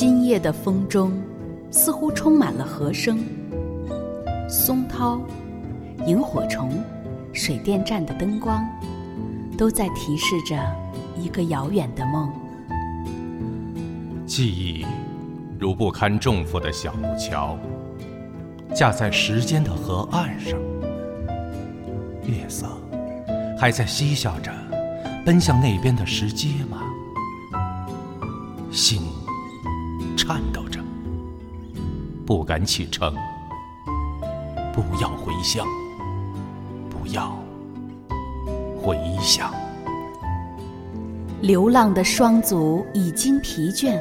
今夜的风中，似乎充满了和声。松涛、萤火虫、水电站的灯光，都在提示着一个遥远的梦。记忆如不堪重负的小木桥，架在时间的河岸上，月色还在嬉笑着，奔向那边的石阶吗？心颤抖着，不敢启程。不要回乡，不要回乡。流浪的双足已经疲倦，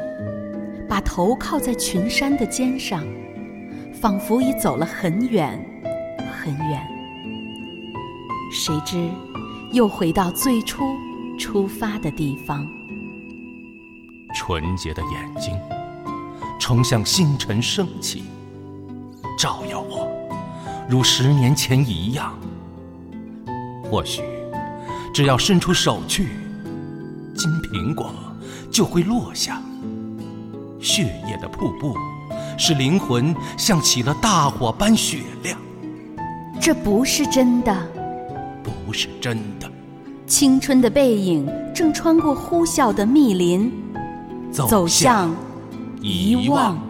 把头靠在群山的肩上，仿佛已走了很远很远。谁知，又回到最初出发的地方。纯洁的眼睛，冲向星辰升起，照耀我，如十年前一样。或许，只要伸出手去，金苹果就会落下。血液的瀑布，使灵魂像起了大火般雪亮。这不是真的，不是真的。青春的背影正穿过呼啸的密林。走向遗忘。